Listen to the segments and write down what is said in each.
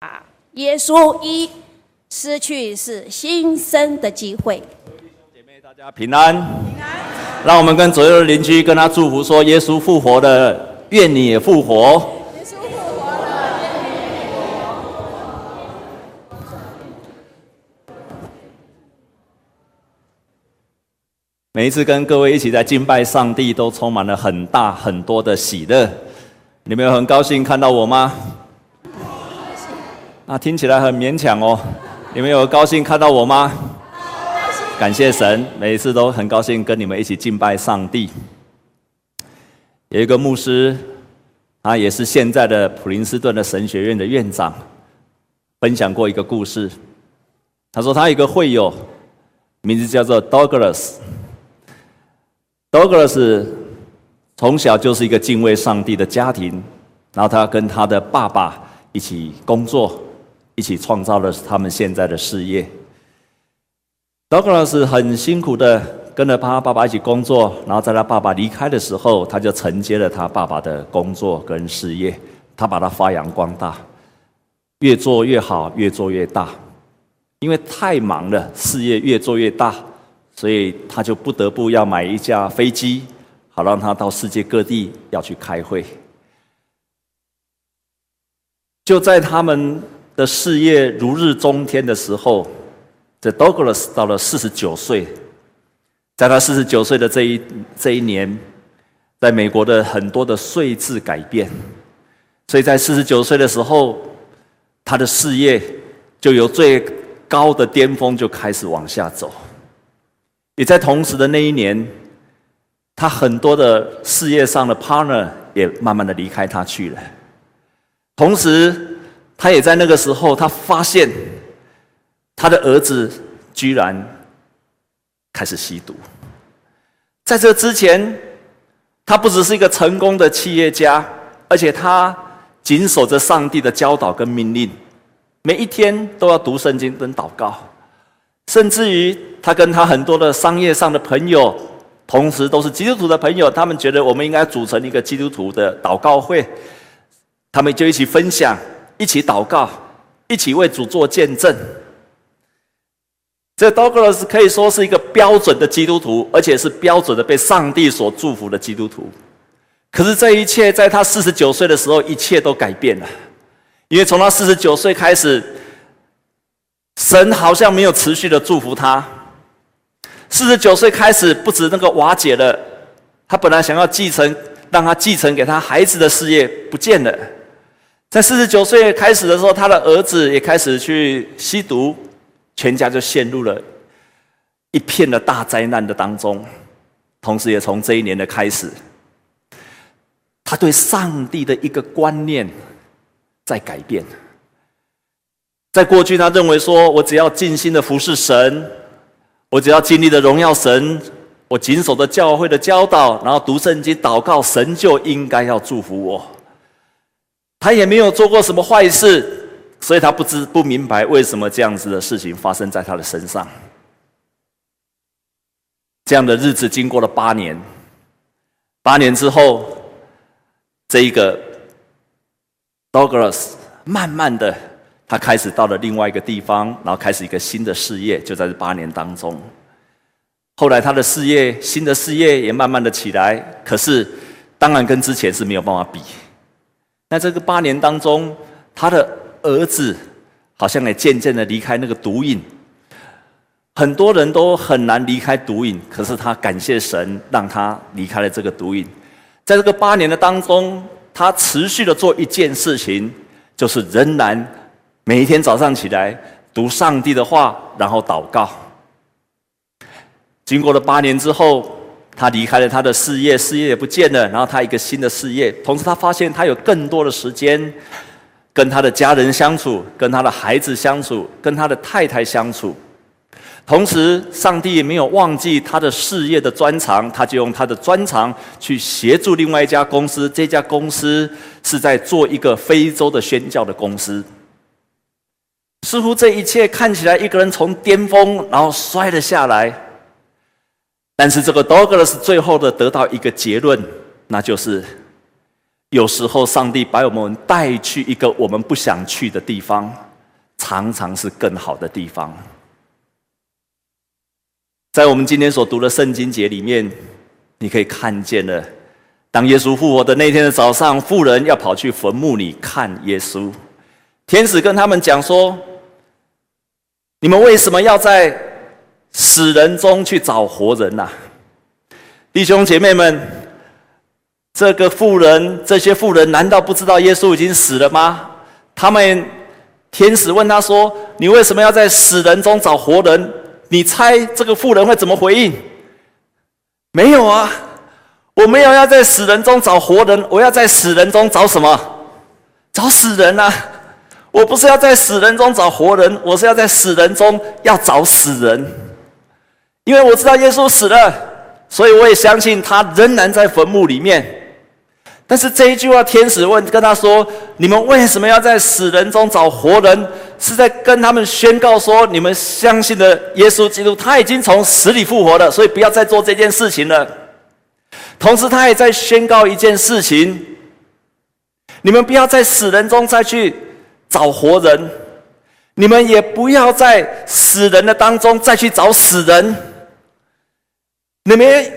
啊，耶稣一失去是新生的机会。姐妹，大家平安。平安。让我们跟左右的邻居跟他祝福说：耶稣复活了，愿你也复活。耶稣复活了，愿你也复活。每一次跟各位一起在敬拜上帝，都充满了很大很多的喜乐。你们有很高兴看到我吗？啊，听起来很勉强哦。你们有高兴看到我吗？感谢神，每一次都很高兴跟你们一起敬拜上帝。有一个牧师，他也是现在的普林斯顿的神学院的院长，分享过一个故事。他说他有一个会友，名字叫做 Douglas。Douglas 从小就是一个敬畏上帝的家庭，然后他跟他的爸爸一起工作。一起创造了他们现在的事业。Douglas 很辛苦的跟着他爸爸一起工作，然后在他爸爸离开的时候，他就承接了他爸爸的工作跟事业，他把它发扬光大，越做越好，越做越大。因为太忙了，事业越做越大，所以他就不得不要买一架飞机，好让他到世界各地要去开会。就在他们。的事业如日中天的时候，这 Douglas 到了四十九岁，在他四十九岁的这一这一年，在美国的很多的税制改变，所以在四十九岁的时候，他的事业就由最高的巅峰就开始往下走。也在同时的那一年，他很多的事业上的 partner 也慢慢的离开他去了，同时。他也在那个时候，他发现他的儿子居然开始吸毒。在这之前，他不只是一个成功的企业家，而且他谨守着上帝的教导跟命令，每一天都要读圣经跟祷告，甚至于他跟他很多的商业上的朋友，同时都是基督徒的朋友，他们觉得我们应该组成一个基督徒的祷告会，他们就一起分享。一起祷告，一起为主做见证。这 Douglas 可以说是一个标准的基督徒，而且是标准的被上帝所祝福的基督徒。可是这一切在他四十九岁的时候，一切都改变了。因为从他四十九岁开始，神好像没有持续的祝福他。四十九岁开始，不止那个瓦解了，他本来想要继承，让他继承给他孩子的事业不见了。在四十九岁开始的时候，他的儿子也开始去吸毒，全家就陷入了一片的大灾难的当中。同时，也从这一年的开始，他对上帝的一个观念在改变。在过去，他认为说：“我只要尽心的服侍神，我只要尽力的荣耀神，我谨守着教会的教导，然后读圣经、祷告，神就应该要祝福我。”他也没有做过什么坏事，所以他不知不明白为什么这样子的事情发生在他的身上。这样的日子经过了八年，八年之后，这一个 Douglas 慢慢的，他开始到了另外一个地方，然后开始一个新的事业，就在这八年当中。后来他的事业，新的事业也慢慢的起来，可是当然跟之前是没有办法比。在这个八年当中，他的儿子好像也渐渐的离开那个毒瘾。很多人都很难离开毒瘾，可是他感谢神，让他离开了这个毒瘾。在这个八年的当中，他持续的做一件事情，就是仍然每一天早上起来读上帝的话，然后祷告。经过了八年之后。他离开了他的事业，事业也不见了，然后他一个新的事业。同时，他发现他有更多的时间跟他的家人相处，跟他的孩子相处，跟他的太太相处。同时，上帝也没有忘记他的事业的专长，他就用他的专长去协助另外一家公司。这家公司是在做一个非洲的宣教的公司。似乎这一切看起来，一个人从巅峰然后摔了下来。但是这个 Douglas 最后的得到一个结论，那就是有时候上帝把我们带去一个我们不想去的地方，常常是更好的地方。在我们今天所读的圣经节里面，你可以看见了，当耶稣复活的那天的早上，妇人要跑去坟墓里看耶稣，天使跟他们讲说：“你们为什么要在死人中去找活人呐？”弟兄姐妹们，这个妇人，这些妇人难道不知道耶稣已经死了吗？他们天使问他说：“你为什么要在死人中找活人？”你猜这个妇人会怎么回应？没有啊，我没有要在死人中找活人，我要在死人中找什么？找死人啊！我不是要在死人中找活人，我是要在死人中要找死人，因为我知道耶稣死了，所以我也相信他仍然在坟墓里面。但是这一句话，天使问跟他说：“你们为什么要在死人中找活人？”是在跟他们宣告说：“你们相信的耶稣基督，他已经从死里复活了，所以不要再做这件事情了。”同时，他也在宣告一件事情：你们不要在死人中再去找活人，你们也不要在死人的当中再去找死人，你们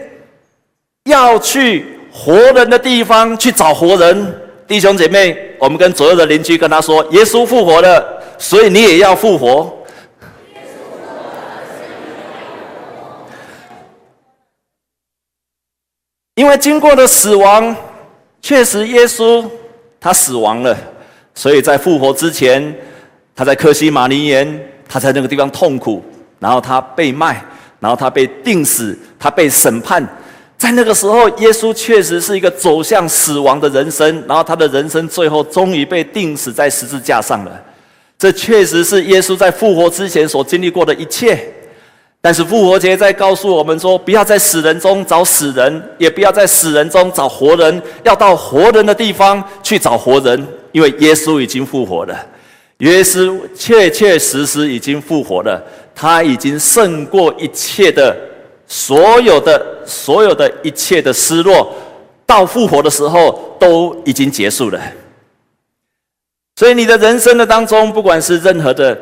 要去。活人的地方去找活人，弟兄姐妹，我们跟左右的邻居跟他说：“耶稣复活了，所以你也要复活。”因为经过了死亡，确实耶稣他死亡了，所以在复活之前，他在克西马尼园，他在那个地方痛苦，然后他被卖，然后他被钉死，他被审判。在那个时候，耶稣确实是一个走向死亡的人生，然后他的人生最后终于被钉死在十字架上了。这确实是耶稣在复活之前所经历过的一切。但是复活节在告诉我们说，不要在死人中找死人，也不要在死人中找活人，要到活人的地方去找活人，因为耶稣已经复活了。耶稣确确实实已经复活了，他已经胜过一切的。所有的、所有的一切的失落，到复活的时候都已经结束了。所以你的人生的当中，不管是任何的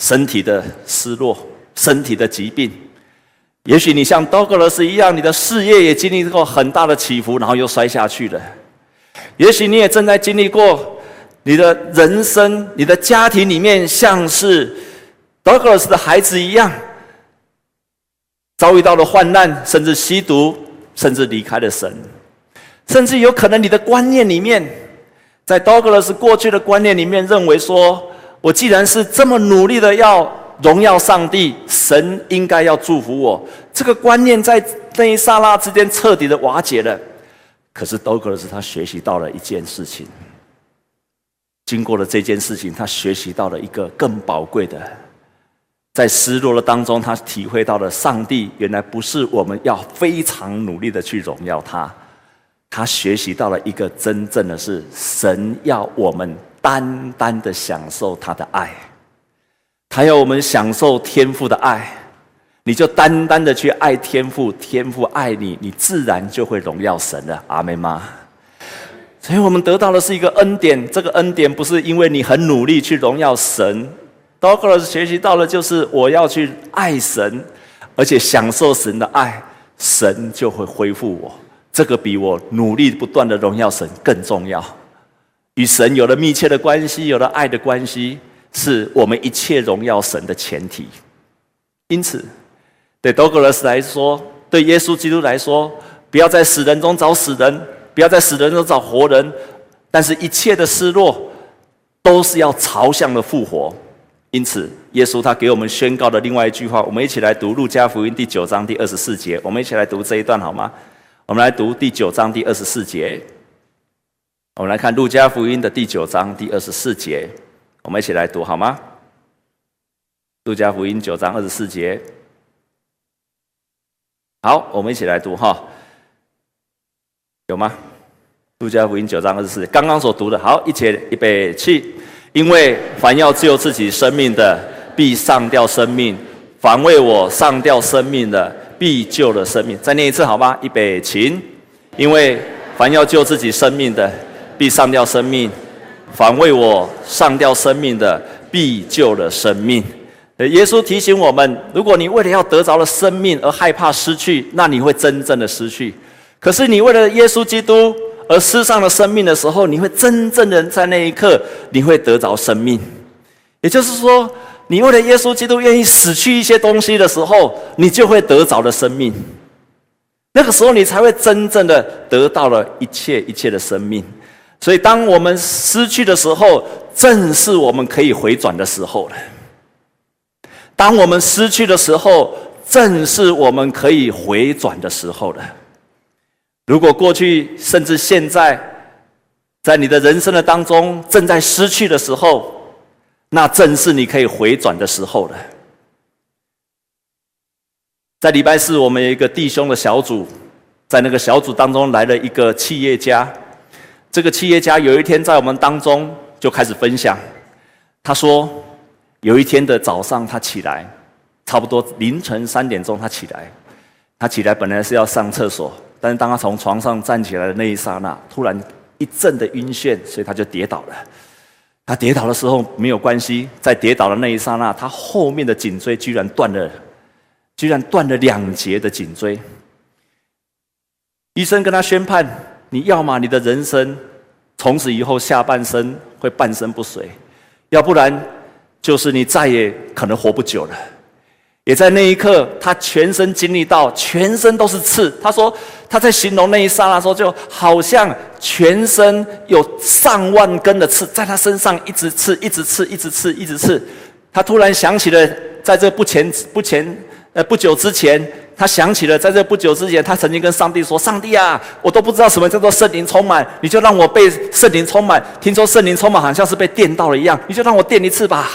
身体的失落、身体的疾病，也许你像道格拉斯一样，你的事业也经历过很大的起伏，然后又摔下去了。也许你也正在经历过你的人生、你的家庭里面，像是道格拉斯的孩子一样。遭遇到了患难，甚至吸毒，甚至离开了神，甚至有可能你的观念里面，在道格拉斯过去的观念里面认为说，我既然是这么努力的要荣耀上帝，神应该要祝福我。这个观念在那一刹那之间彻底的瓦解了。可是道格拉斯他学习到了一件事情，经过了这件事情，他学习到了一个更宝贵的。在失落的当中，他体会到了上帝原来不是我们要非常努力的去荣耀他，他学习到了一个真正的是神要我们单单的享受他的爱，他要我们享受天父的爱，你就单单的去爱天父，天父爱你，你自然就会荣耀神了。阿们吗？所以我们得到的是一个恩典，这个恩典不是因为你很努力去荣耀神。道格拉斯学习到了，就是我要去爱神，而且享受神的爱，神就会恢复我。这个比我努力不断的荣耀神更重要。与神有了密切的关系，有了爱的关系，是我们一切荣耀神的前提。因此，对道格拉斯来说，对耶稣基督来说，不要在死人中找死人，不要在死人中找活人，但是一切的失落，都是要朝向的复活。因此，耶稣他给我们宣告的另外一句话，我们一起来读《路加福音》第九章第二十四节。我们一起来读这一段好吗？我们来读第九章第二十四节。我们来看《路加福音》的第九章第二十四节。我们一起来读好吗？《路加福音》九章二十四节。好，我们一起来读哈。有吗？《路加福音》九章二十四，刚刚所读的。好，一起预备起。因为凡要救自己生命的，必丧掉生命；凡为我丧掉生命的，必救了生命。再念一次好吗？预备起。因为凡要救自己生命的，必丧掉生命；反为我丧掉生命的，必救了生命。耶稣提醒我们：如果你为了要得着了生命而害怕失去，那你会真正的失去；可是你为了耶稣基督而失丧了生命的时候，你会真正的在那一刻，你会得着生命。也就是说，你为了耶稣基督愿意死去一些东西的时候，你就会得着了生命。那个时候，你才会真正的得到了一切一切的生命。所以，当我们失去的时候，正是我们可以回转的时候了。当我们失去的时候，正是我们可以回转的时候了。如果过去甚至现在，在你的人生的当中正在失去的时候，那正是你可以回转的时候了。在礼拜四，我们有一个弟兄的小组，在那个小组当中来了一个企业家。这个企业家有一天在我们当中就开始分享，他说，有一天的早上他起来，差不多凌晨三点钟他起来，他起来本来是要上厕所，但是当他从床上站起来的那一刹那，突然一阵的晕眩，所以他就跌倒了。他跌倒的时候没有关系，在跌倒的那一刹那，他后面的颈椎居然断了。居然断了两节的颈椎，医生跟他宣判：你要么你的人生从此以后下半生会半身不遂，要不然就是你再也可能活不久了。也在那一刻，他全身经历到全身都是刺。他说他在形容那一刹那时候，就好像全身有上万根的刺在他身上一直刺，一直刺，一直刺，一直刺。他突然想起了，在这不前不前。呃，不久之前，他想起了，在这不久之前，他曾经跟上帝说：“上帝啊，我都不知道什么叫做圣灵充满，你就让我被圣灵充满。听说圣灵充满好像是被电到了一样，你就让我电一次吧。”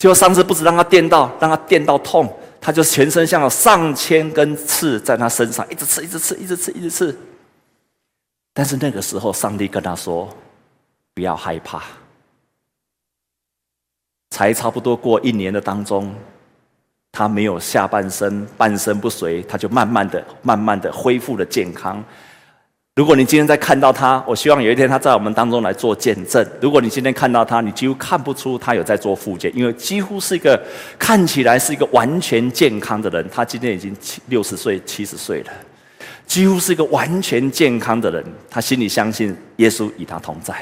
结果上次不止让他电到，让他电到痛，他就全身像有上千根刺在他身上，一直刺，一直刺，一直刺，一直刺。但是那个时候，上帝跟他说：“不要害怕。”才差不多过一年的当中。他没有下半身半身不遂，他就慢慢的、慢慢的恢复了健康。如果你今天在看到他，我希望有一天他在我们当中来做见证。如果你今天看到他，你几乎看不出他有在做复健，因为几乎是一个看起来是一个完全健康的人。他今天已经七六十岁、七十岁了，几乎是一个完全健康的人。他心里相信耶稣与他同在。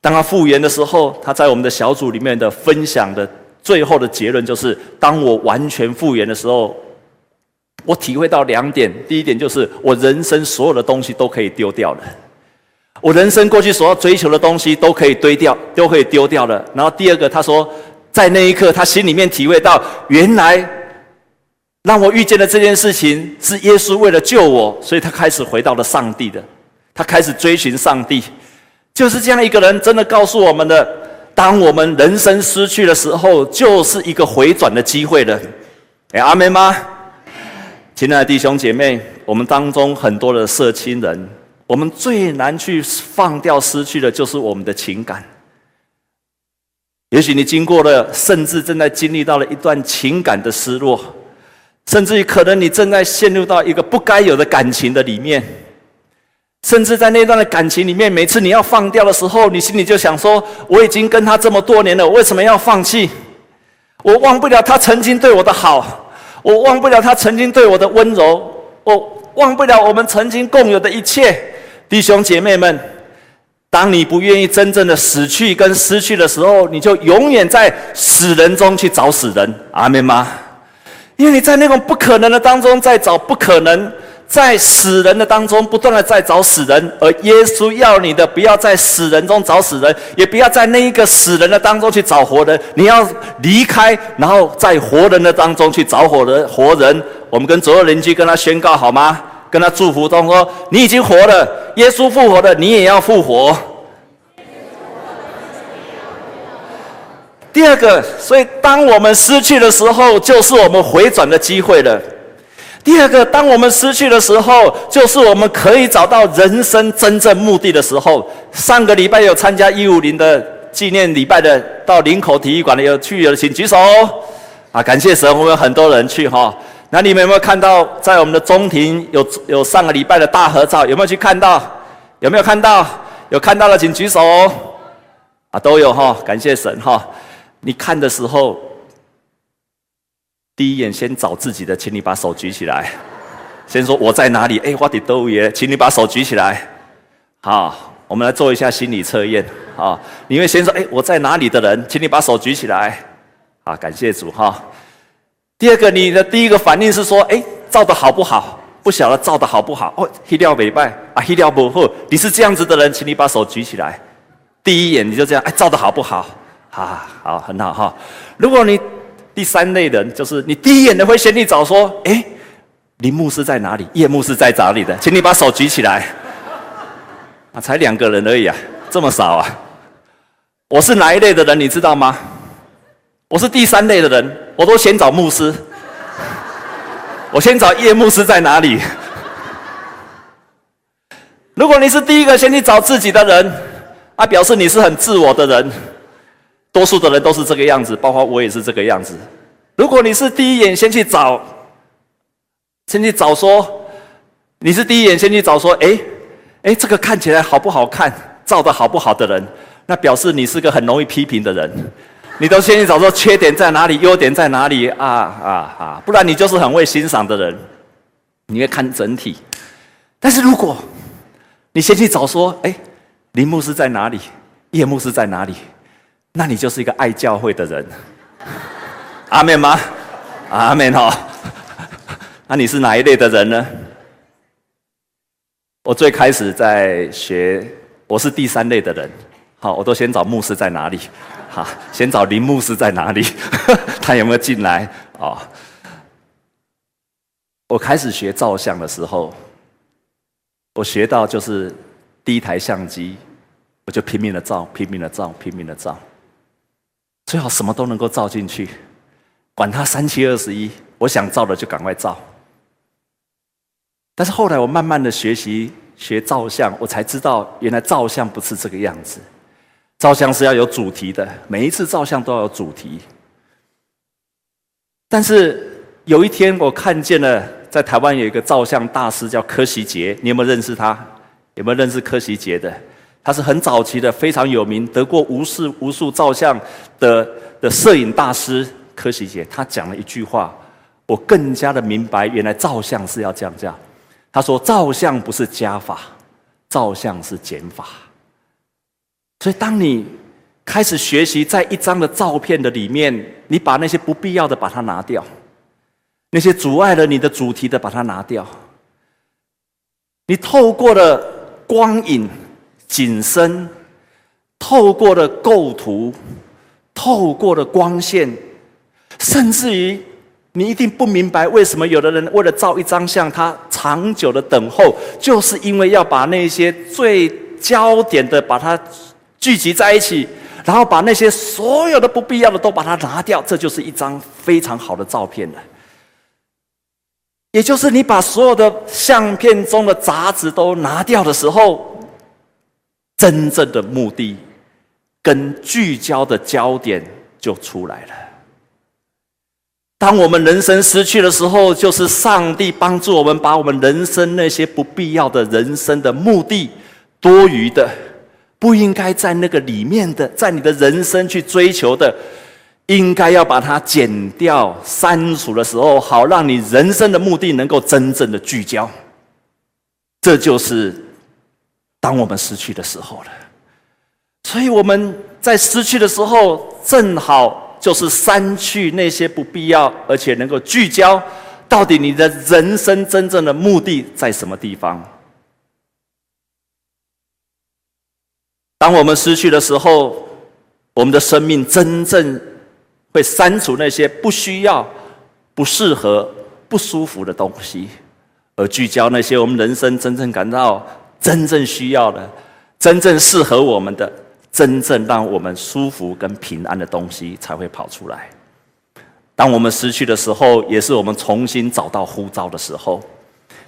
当他复原的时候，他在我们的小组里面的分享的。最后的结论就是，当我完全复原的时候，我体会到两点。第一点就是，我人生所有的东西都可以丢掉了。我人生过去所要追求的东西都可以堆掉，都可以丢掉了。然后第二个，他说，在那一刻，他心里面体会到，原来让我遇见的这件事情是耶稣为了救我，所以他开始回到了上帝的，他开始追寻上帝。就是这样一个人，真的告诉我们的。当我们人生失去的时候，就是一个回转的机会了。哎，阿门吗？亲爱的弟兄姐妹，我们当中很多的社亲人，我们最难去放掉失去的，就是我们的情感。也许你经过了，甚至正在经历到了一段情感的失落，甚至于可能你正在陷入到一个不该有的感情的里面。甚至在那段的感情里面，每次你要放掉的时候，你心里就想说：“我已经跟他这么多年了，为什么要放弃？我忘不了他曾经对我的好，我忘不了他曾经对我的温柔，我忘不了我们曾经共有的一切。”弟兄姐妹们，当你不愿意真正的死去跟失去的时候，你就永远在死人中去找死人。阿门吗？因为你在那种不可能的当中在找不可能。在死人的当中，不断的在找死人，而耶稣要你的，不要在死人中找死人，也不要在那一个死人的当中去找活人。你要离开，然后在活人的当中去找活人。活人，我们跟左右邻居跟他宣告好吗？跟他祝福，他说你已经活了，耶稣复活了，你也要复活。第二个，所以当我们失去的时候，就是我们回转的机会了。第二个，当我们失去的时候，就是我们可以找到人生真正目的的时候。上个礼拜有参加一五零的纪念礼拜的，到林口体育馆的有去的，请举手。啊，感谢神，我们有很多人去哈。那你们有没有看到，在我们的中庭有有上个礼拜的大合照？有没有去看到？有没有看到？有看到的请举手。啊，都有哈，感谢神哈。你看的时候，第一眼先找自己的，请你把手举起来，先说我在哪里？哎，我的豆爷，请你把手举起来。好，我们来做一下心理测验好。你会先说，哎，我在哪里的人，请你把手举起来。啊，感谢主哈。第二个，你的第一个反应是说，哎，照的好不好？不晓得照的好不好？哦，黑料美拜啊，黑料不好。你是这样子的人，请你把手举起来。第一眼你就这样，哎，照的好不好？啊，好，很好哈。如果你第三类人，就是你第一眼的会先去找说，哎，林牧师在哪里？叶牧师在哪里的？请你把手举起来。啊，才两个人而已啊，这么少啊！我是哪一类的人，你知道吗？我是第三类的人，我都先找牧师。我先找叶牧师在哪里？如果你是第一个先去找自己的人，啊，表示你是很自我的人。多数的人都是这个样子，包括我也是这个样子。如果你是第一眼先去找，先去找说，你是第一眼先去找说，哎，哎，这个看起来好不好看，照的好不好的人，那表示你是个很容易批评的人。你都先去找说缺点在哪里，优点在哪里啊啊啊！不然你就是很会欣赏的人，你会看整体。但是如果你先去找说，哎，林牧师在哪里，叶牧师在哪里？那你就是一个爱教会的人，阿门吗？阿门哈。那你是哪一类的人呢？我最开始在学，我是第三类的人。好，我都先找牧师在哪里？好，先找林牧师在哪里？他有没有进来？哦，我开始学照相的时候，我学到就是第一台相机，我就拼命的照，拼命的照，拼命的照。最好什么都能够照进去，管他三七二十一，我想照的就赶快照。但是后来我慢慢的学习学照相，我才知道原来照相不是这个样子，照相是要有主题的，每一次照相都要有主题。但是有一天我看见了，在台湾有一个照相大师叫柯希杰，你有没有认识他？有没有认识柯希杰的？他是很早期的，非常有名，得过无数无数照相的的摄影大师柯锡杰。他讲了一句话，我更加的明白，原来照相是要这样讲。他说：“照相不是加法，照相是减法。”所以，当你开始学习在一张的照片的里面，你把那些不必要的把它拿掉，那些阻碍了你的主题的把它拿掉，你透过了光影。景深，透过了构图，透过了光线，甚至于你一定不明白为什么有的人为了照一张相，他长久的等候，就是因为要把那些最焦点的把它聚集在一起，然后把那些所有的不必要的都把它拿掉，这就是一张非常好的照片了。也就是你把所有的相片中的杂质都拿掉的时候。真正的目的跟聚焦的焦点就出来了。当我们人生失去的时候，就是上帝帮助我们把我们人生那些不必要的人生的目的、多余的、不应该在那个里面的，在你的人生去追求的，应该要把它剪掉、删除的时候，好让你人生的目的能够真正的聚焦。这就是。当我们失去的时候了，所以我们在失去的时候，正好就是删去那些不必要，而且能够聚焦。到底你的人生真正的目的在什么地方？当我们失去的时候，我们的生命真正会删除那些不需要、不适合、不舒服的东西，而聚焦那些我们人生真正感到。真正需要的、真正适合我们的、真正让我们舒服跟平安的东西才会跑出来。当我们失去的时候，也是我们重新找到呼召的时候。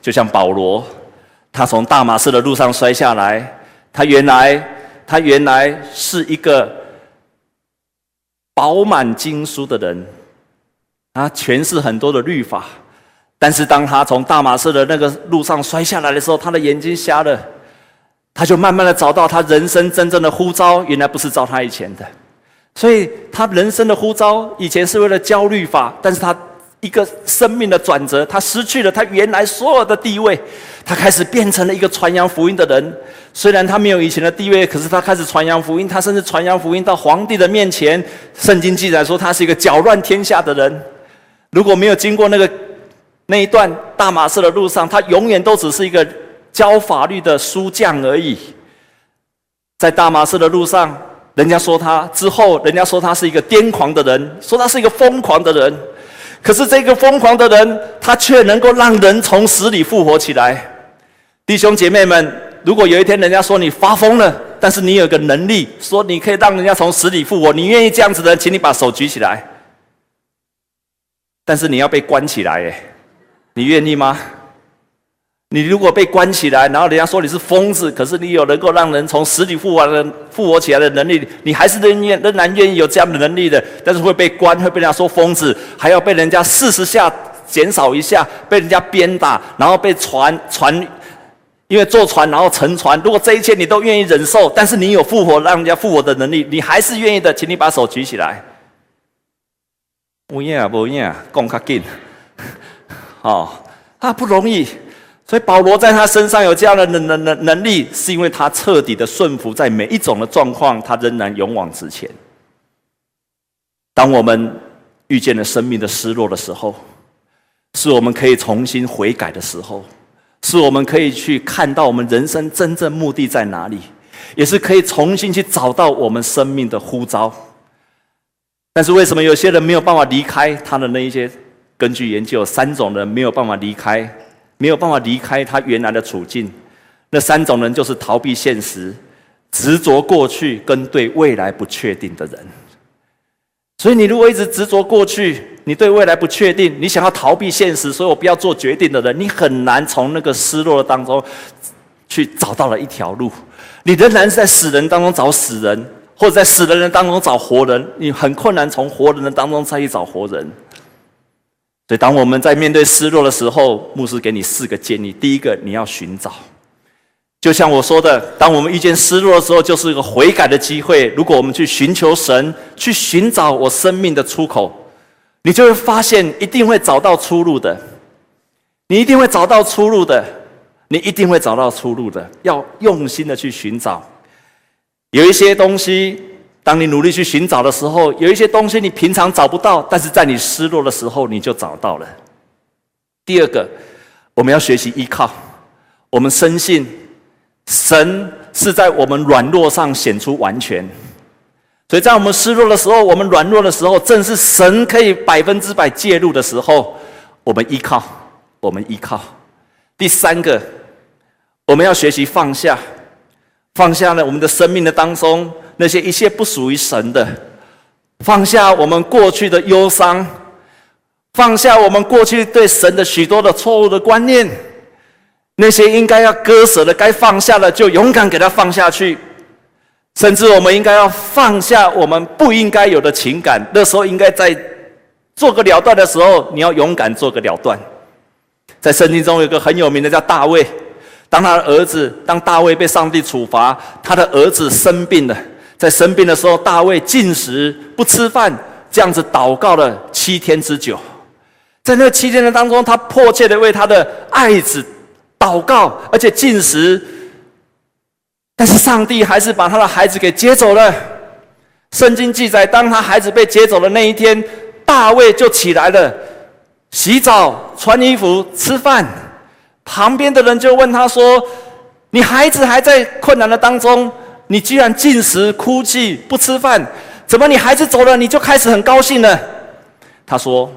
就像保罗，他从大马士的路上摔下来，他原来他原来是一个饱满经书的人，啊诠释很多的律法。但是当他从大马士的那个路上摔下来的时候，他的眼睛瞎了。他就慢慢的找到他人生真正的呼召，原来不是照他以前的，所以他人生的呼召以前是为了焦虑法，但是他一个生命的转折，他失去了他原来所有的地位，他开始变成了一个传扬福音的人。虽然他没有以前的地位，可是他开始传扬福音，他甚至传扬福音到皇帝的面前。圣经记载说他是一个搅乱天下的人。如果没有经过那个那一段大马士的路上，他永远都只是一个。教法律的书匠而已，在大马士的路上，人家说他之后，人家说他是一个癫狂的人，说他是一个疯狂的人。可是这个疯狂的人，他却能够让人从死里复活起来。弟兄姐妹们，如果有一天人家说你发疯了，但是你有个能力，说你可以让人家从死里复活，你愿意这样子的，请你把手举起来。但是你要被关起来，诶，你愿意吗？你如果被关起来，然后人家说你是疯子，可是你有能够让人从死里复活的复活起来的能力，你还是仍愿仍然愿意有这样的能力的，但是会被关，会被人家说疯子，还要被人家四十下减少一下，被人家鞭打，然后被船船，因为坐船然后沉船。如果这一切你都愿意忍受，但是你有复活让人家复活的能力，你还是愿意的，请你把手举起来。不要不要，讲较紧，哦，啊不容易。所以保罗在他身上有这样的能能能能力，是因为他彻底的顺服，在每一种的状况，他仍然勇往直前。当我们遇见了生命的失落的时候，是我们可以重新悔改的时候，是我们可以去看到我们人生真正目的在哪里，也是可以重新去找到我们生命的呼召。但是为什么有些人没有办法离开他的那一些？根据研究，三种人没有办法离开。没有办法离开他原来的处境，那三种人就是逃避现实、执着过去跟对未来不确定的人。所以，你如果一直执着过去，你对未来不确定，你想要逃避现实，所以我不要做决定的人，你很难从那个失落当中去找到了一条路。你仍然是在死人当中找死人，或者在死的人当中找活人，你很困难从活人的当中再去找活人。所以，当我们在面对失落的时候，牧师给你四个建议：第一个，你要寻找。就像我说的，当我们遇见失落的时候，就是一个悔改的机会。如果我们去寻求神，去寻找我生命的出口，你就会发现一定会找到出路的。你一定会找到出路的，你一定会找到出路的。要用心的去寻找，有一些东西。当你努力去寻找的时候，有一些东西你平常找不到，但是在你失落的时候你就找到了。第二个，我们要学习依靠，我们深信神是在我们软弱上显出完全，所以在我们失落的时候，我们软弱的时候，正是神可以百分之百介入的时候，我们依靠，我们依靠。第三个，我们要学习放下，放下了我们的生命的当中。那些一切不属于神的，放下我们过去的忧伤，放下我们过去对神的许多的错误的观念，那些应该要割舍的、该放下的，就勇敢给他放下去。甚至我们应该要放下我们不应该有的情感，那时候应该在做个了断的时候，你要勇敢做个了断。在圣经中有个很有名的叫大卫，当他的儿子，当大卫被上帝处罚，他的儿子生病了。在生病的时候，大卫禁食不吃饭，这样子祷告了七天之久。在那七天的当中，他迫切的为他的爱子祷告，而且禁食。但是上帝还是把他的孩子给接走了。圣经记载，当他孩子被接走的那一天，大卫就起来了，洗澡、穿衣服、吃饭。旁边的人就问他说：“你孩子还在困难的当中？”你居然进食、哭泣、不吃饭，怎么你孩子走了你就开始很高兴呢？他说：“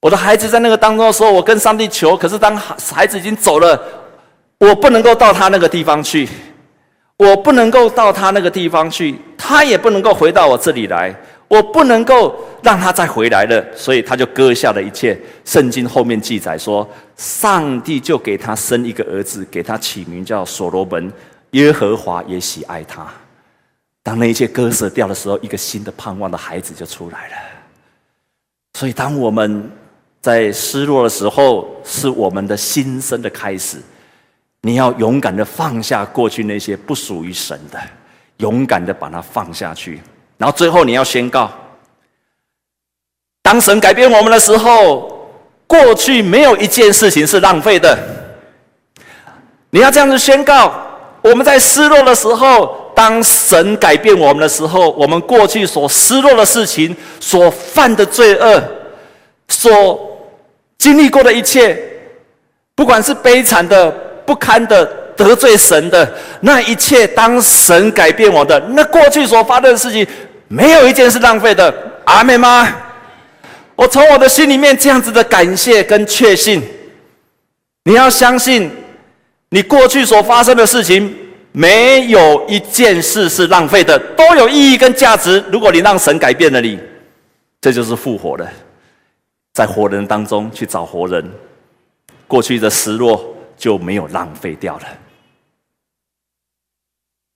我的孩子在那个当中的时候，我跟上帝求，可是当孩子已经走了，我不能够到他那个地方去，我不能够到他那个地方去，他也不能够回到我这里来，我不能够让他再回来了，所以他就割下了一切。圣经后面记载说，上帝就给他生一个儿子，给他起名叫所罗门。”耶和华也喜爱他。当那一切割舍掉的时候，一个新的盼望的孩子就出来了。所以，当我们在失落的时候，是我们的新生的开始。你要勇敢的放下过去那些不属于神的，勇敢的把它放下去。然后最后你要宣告：当神改变我们的时候，过去没有一件事情是浪费的。你要这样子宣告：我们在失落的时候，当神改变我们的时候，我们过去所失落的事情、所犯的罪恶、所经历过的一切，不管是悲惨的。不堪的得罪神的那一切，当神改变我的那过去所发生的事情，没有一件是浪费的。阿妹吗？我从我的心里面这样子的感谢跟确信，你要相信，你过去所发生的事情，没有一件事是浪费的，都有意义跟价值。如果你让神改变了你，这就是复活了，在活人当中去找活人，过去的失落。就没有浪费掉了。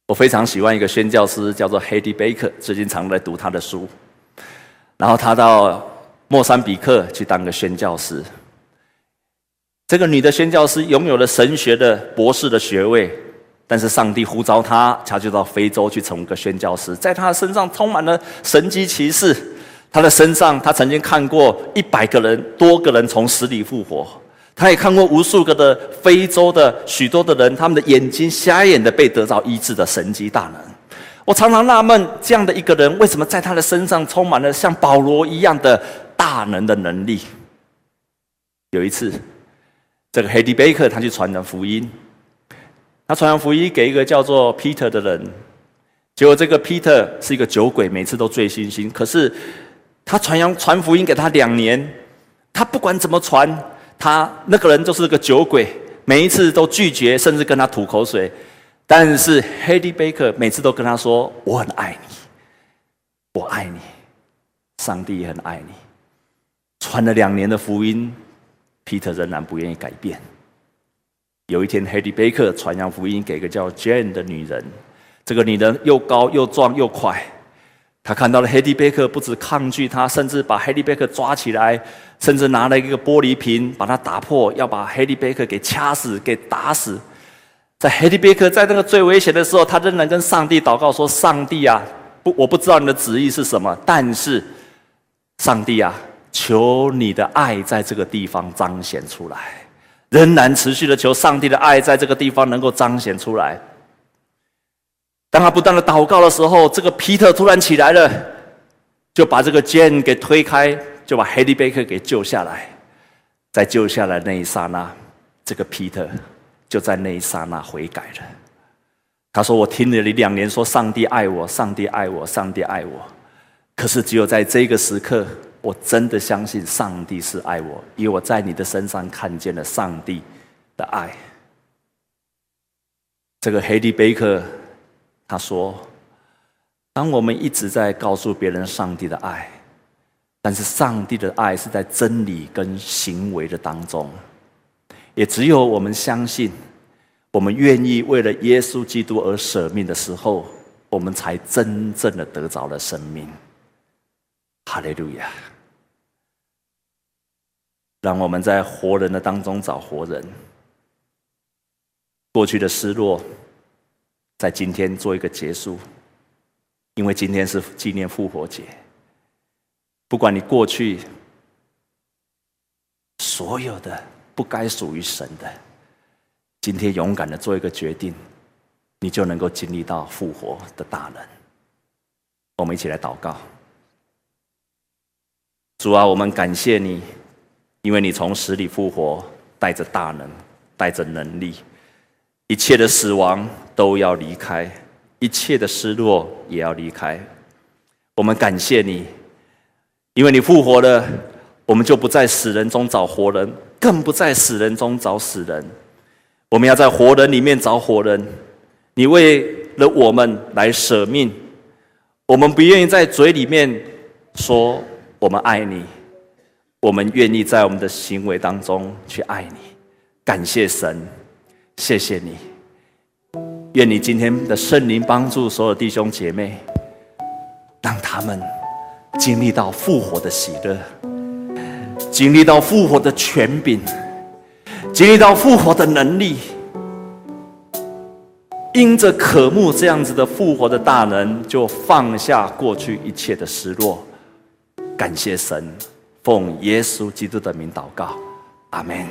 我非常喜欢一个宣教师，叫做 Heidi Baker，最近常在读他的书。然后他到莫桑比克去当个宣教师。这个女的宣教师拥有了神学的博士的学位，但是上帝呼召她，她就到非洲去成为一个宣教师。在她身上充满了神迹奇事。她的身上，她曾经看过一百个人，多个人从死里复活。她也看过无数个的非洲的许多的人，他们的眼睛瞎眼的被得到医治的神迹大能。我常常纳闷，这样的一个人，为什么在他的身上充满了像保罗一样的大能的能力？有一次，这个黑迪贝克他去传讲福音，他传扬福音给一个叫做 Peter 的人，结果这个 Peter 是一个酒鬼，每次都醉醺醺。可是他传扬传福音给他两年，他不管怎么传。他那个人就是个酒鬼，每一次都拒绝，甚至跟他吐口水。但是 Heidi Baker 每次都跟他说：“我很爱你，我爱你，上帝也很爱你。”传了两年的福音，Peter 仍然不愿意改变。有一天，Hedy Baker 传扬福音给一个叫 Jane 的女人，这个女人又高又壮又快。他看到了黑迪贝克，不止抗拒他，甚至把黑迪贝克抓起来，甚至拿了一个玻璃瓶把它打破，要把黑迪贝克给掐死、给打死。在黑迪贝克在那个最危险的时候，他仍然跟上帝祷告说：“上帝啊，不，我不知道你的旨意是什么，但是上帝啊，求你的爱在这个地方彰显出来。”仍然持续的求上帝的爱在这个地方能够彰显出来。当他不断的祷告的时候，这个皮特突然起来了，就把这个剑给推开，就把黑利贝克给救下来。在救下来那一刹那，这个皮特就在那一刹那悔改了。他说：“我听了你两年说上帝爱我，上帝爱我，上帝爱我，可是只有在这个时刻，我真的相信上帝是爱我，因为我在你的身上看见了上帝的爱。”这个 Heidi Baker。他说：“当我们一直在告诉别人上帝的爱，但是上帝的爱是在真理跟行为的当中，也只有我们相信，我们愿意为了耶稣基督而舍命的时候，我们才真正的得着了生命。哈利路亚！让我们在活人的当中找活人，过去的失落。”在今天做一个结束，因为今天是纪念复活节。不管你过去所有的不该属于神的，今天勇敢的做一个决定，你就能够经历到复活的大能。我们一起来祷告：主啊，我们感谢你，因为你从死里复活，带着大能，带着能力。一切的死亡都要离开，一切的失落也要离开。我们感谢你，因为你复活了，我们就不在死人中找活人，更不在死人中找死人。我们要在活人里面找活人。你为了我们来舍命，我们不愿意在嘴里面说我们爱你，我们愿意在我们的行为当中去爱你。感谢神。谢谢你，愿你今天的圣灵帮助所有弟兄姐妹，让他们经历到复活的喜乐，经历到复活的权柄，经历到复活的能力，因着渴慕这样子的复活的大能，就放下过去一切的失落，感谢神，奉耶稣基督的名祷告，阿门。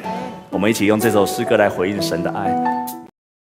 我们一起用这首诗歌来回应神的爱。